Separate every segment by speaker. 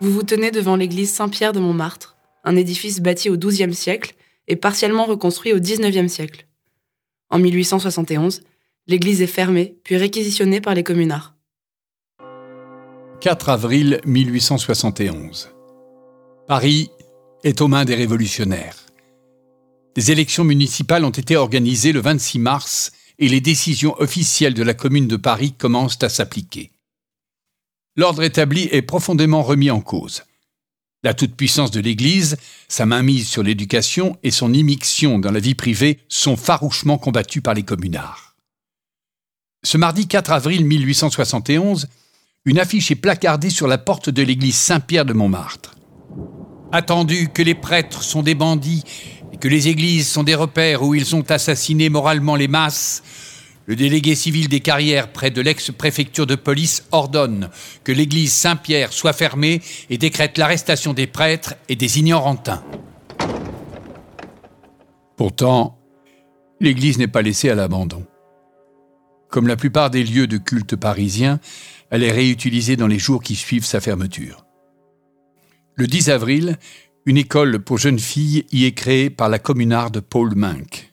Speaker 1: Vous vous tenez devant l'église Saint-Pierre de Montmartre, un édifice bâti au XIIe siècle et partiellement reconstruit au XIXe siècle. En 1871, l'église est fermée puis réquisitionnée par les communards.
Speaker 2: 4 avril 1871. Paris est aux mains des révolutionnaires. Des élections municipales ont été organisées le 26 mars et les décisions officielles de la commune de Paris commencent à s'appliquer. L'ordre établi est profondément remis en cause. La toute-puissance de l'Église, sa mainmise sur l'éducation et son immixtion dans la vie privée sont farouchement combattues par les communards. Ce mardi 4 avril 1871, une affiche est placardée sur la porte de l'église Saint-Pierre de Montmartre. Attendu que les prêtres sont des bandits et que les églises sont des repères où ils ont assassiné moralement les masses, le délégué civil des carrières près de l'ex-préfecture de police ordonne que l'église Saint-Pierre soit fermée et décrète l'arrestation des prêtres et des ignorantins. Pourtant, l'église n'est pas laissée à l'abandon. Comme la plupart des lieux de culte parisiens, elle est réutilisée dans les jours qui suivent sa fermeture. Le 10 avril, une école pour jeunes filles y est créée par la communarde Paul Mink.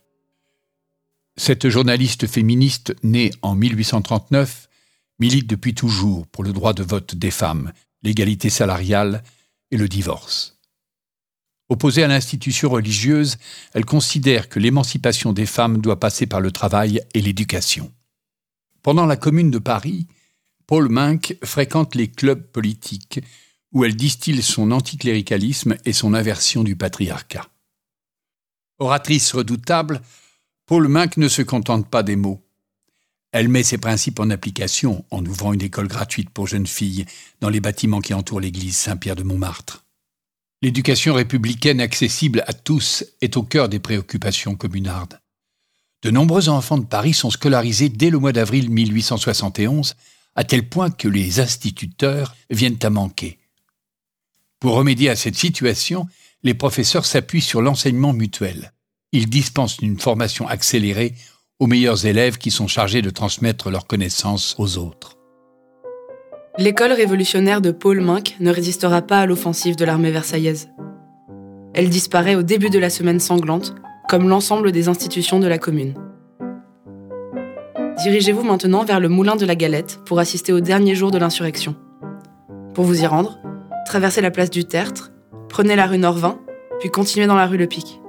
Speaker 2: Cette journaliste féministe, née en 1839, milite depuis toujours pour le droit de vote des femmes, l'égalité salariale et le divorce. Opposée à l'institution religieuse, elle considère que l'émancipation des femmes doit passer par le travail et l'éducation. Pendant la Commune de Paris, Paul Mink fréquente les clubs politiques où elle distille son anticléricalisme et son aversion du patriarcat. Oratrice redoutable, Paul Mink ne se contente pas des mots. Elle met ses principes en application en ouvrant une école gratuite pour jeunes filles dans les bâtiments qui entourent l'église Saint-Pierre de Montmartre. L'éducation républicaine accessible à tous est au cœur des préoccupations communardes. De nombreux enfants de Paris sont scolarisés dès le mois d'avril 1871, à tel point que les instituteurs viennent à manquer. Pour remédier à cette situation, les professeurs s'appuient sur l'enseignement mutuel. Ils dispensent une formation accélérée aux meilleurs élèves qui sont chargés de transmettre leurs connaissances aux autres.
Speaker 1: L'école révolutionnaire de Paul Mink ne résistera pas à l'offensive de l'armée versaillaise. Elle disparaît au début de la semaine sanglante comme l'ensemble des institutions de la commune. Dirigez-vous maintenant vers le Moulin de la Galette pour assister au dernier jour de l'insurrection. Pour vous y rendre, traversez la place du Tertre, prenez la rue Norvin, puis continuez dans la rue Le Pic.